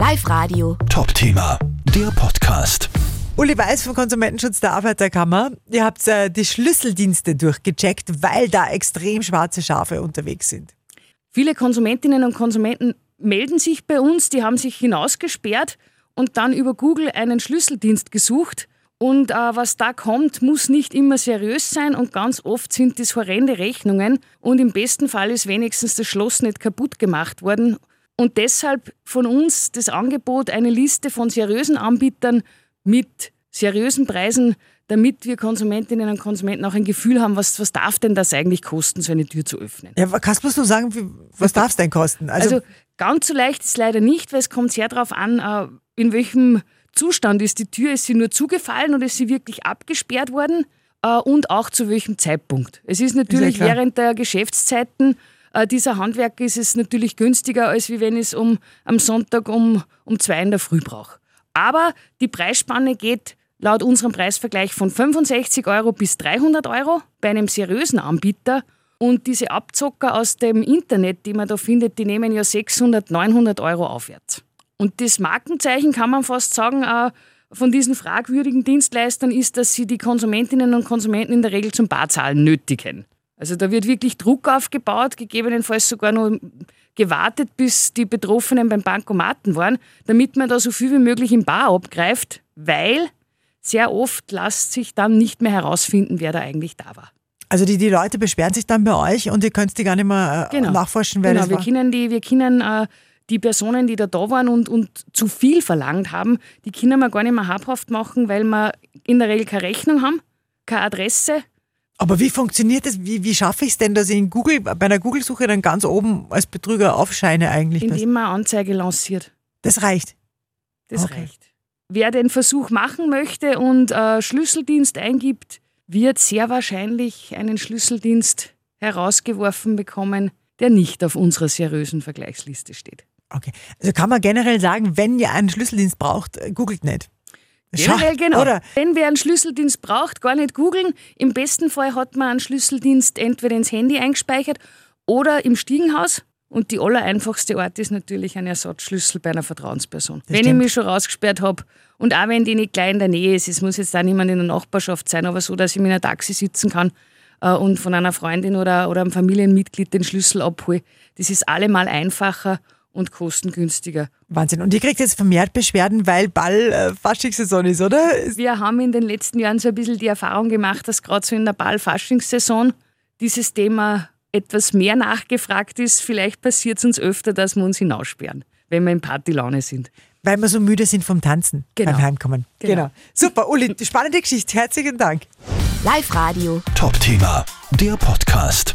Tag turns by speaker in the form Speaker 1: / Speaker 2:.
Speaker 1: Live Radio.
Speaker 2: Top-Thema, der Podcast.
Speaker 3: Uli Weiß vom Konsumentenschutz der Arbeiterkammer. Ihr habt äh, die Schlüsseldienste durchgecheckt, weil da extrem schwarze Schafe unterwegs sind.
Speaker 4: Viele Konsumentinnen und Konsumenten melden sich bei uns, die haben sich hinausgesperrt und dann über Google einen Schlüsseldienst gesucht. Und äh, was da kommt, muss nicht immer seriös sein und ganz oft sind das horrende Rechnungen und im besten Fall ist wenigstens das Schloss nicht kaputt gemacht worden. Und deshalb von uns das Angebot, eine Liste von seriösen Anbietern mit seriösen Preisen, damit wir Konsumentinnen und Konsumenten auch ein Gefühl haben, was, was darf denn das eigentlich kosten, so eine Tür zu öffnen.
Speaker 3: Ja, kannst du sagen, was darf es denn kosten?
Speaker 4: Also, ganz so leicht ist es leider nicht, weil es kommt sehr darauf an, äh, in welchem Zustand ist die Tür. Ist sie nur zugefallen oder ist sie wirklich abgesperrt worden? Äh, und auch zu welchem Zeitpunkt. Es ist natürlich
Speaker 3: ja
Speaker 4: während der Geschäftszeiten dieser Handwerker ist es natürlich günstiger, als wenn ich es um, am Sonntag um, um zwei in der Früh brauche. Aber die Preisspanne geht laut unserem Preisvergleich von 65 Euro bis 300 Euro bei einem seriösen Anbieter. Und diese Abzocker aus dem Internet, die man da findet, die nehmen ja 600, 900 Euro aufwärts. Und das Markenzeichen kann man fast sagen, äh, von diesen fragwürdigen Dienstleistern ist, dass sie die Konsumentinnen und Konsumenten in der Regel zum Barzahlen nötigen. Also da wird wirklich Druck aufgebaut, gegebenenfalls sogar noch gewartet, bis die Betroffenen beim Bankomaten waren, damit man da so viel wie möglich im Bar abgreift, weil sehr oft lässt sich dann nicht mehr herausfinden, wer da eigentlich da war.
Speaker 3: Also die, die Leute beschweren sich dann bei euch und ihr könnt die gar nicht mehr äh,
Speaker 4: Genau.
Speaker 3: nachforschen, wer
Speaker 4: genau,
Speaker 3: das
Speaker 4: wir
Speaker 3: war.
Speaker 4: können die, wir können äh, die Personen, die da da waren und, und zu viel verlangt haben, die können wir gar nicht mehr habhaft machen, weil wir in der Regel keine Rechnung haben, keine Adresse.
Speaker 3: Aber wie funktioniert das? Wie, wie schaffe ich es denn, dass ich in Google, bei einer Google-Suche dann ganz oben als Betrüger aufscheine eigentlich?
Speaker 4: Indem man Anzeige lanciert.
Speaker 3: das reicht.
Speaker 4: Das
Speaker 3: Okay.
Speaker 4: reicht. Wer den Versuch machen möchte und äh, Schlüsseldienst eingibt, wird sehr wahrscheinlich einen Schlüsseldienst herausgeworfen bekommen, der nicht auf unserer seriösen Vergleichsliste steht.
Speaker 3: Okay. Also kann man generell sagen, wenn ihr einen Schlüsseldienst braucht, äh, googelt nicht. Schau,
Speaker 4: Generell genau.
Speaker 3: Oder?
Speaker 4: Wenn wer einen Schlüsseldienst braucht, gar nicht googeln. Im besten Fall hat man einen Schlüsseldienst entweder ins Handy eingespeichert oder im Stiegenhaus. Und die allereinfachste Art ist natürlich ein Ersatzschlüssel bei einer Vertrauensperson. wenn
Speaker 3: stimmt.
Speaker 4: ich mich schon rausgesperrt habe und auch wenn die nicht gleich in der Nähe ist, es muss jetzt auch niemand in der Nachbarschaft sein, aber so, dass ich mit einem Taxi sitzen kann äh, und von einer Freundin oder, oder einem Familienmitglied den Schlüssel abhole, das ist allemal einfacher und kostengünstiger.
Speaker 3: Wahnsinn. Und ihr kriegt jetzt vermehrt Beschwerden, weil Ball äh, Faschingssaison ist, oder?
Speaker 4: Wir haben in den letzten Jahren so ein bisschen die Erfahrung gemacht, dass gerade so in der Ball-Faschingssaison dieses Thema etwas mehr nachgefragt ist. Vielleicht passiert es uns öfter, dass wir uns hinaussperren, wenn wir in Partylaune sind.
Speaker 3: Weil wir so müde sind vom Tanzen
Speaker 4: Genau.
Speaker 3: beim Heimkommen.
Speaker 4: Genau.
Speaker 3: Super, Uli, spannende Geschichte. Herzlichen Dank.
Speaker 1: Live Radio.
Speaker 2: Top-Thema, der Podcast.